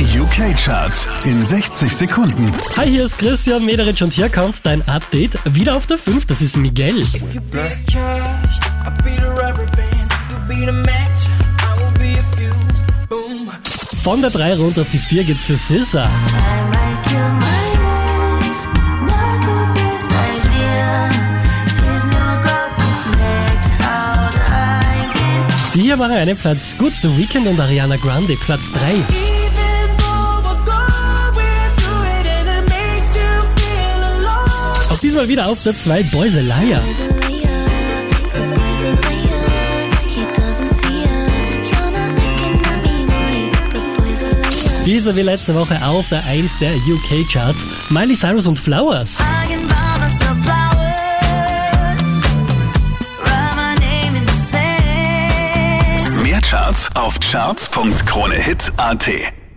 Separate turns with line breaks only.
Die UK-Charts in 60 Sekunden.
Hi, hier ist Christian Mederitsch und hier kommt dein Update. Wieder auf der 5, das ist Miguel. Von der 3 runter auf die 4 geht's für Sissa. Die hier waren einen Platz gut. The Weeknd und Ariana Grande, Platz 3.
me, boy. The boy's a liar.
Diese wie letzte Woche auf der 1 der UK-Charts. Miley Cyrus und Flowers.
Mehr Charts auf charts.kronehit.at.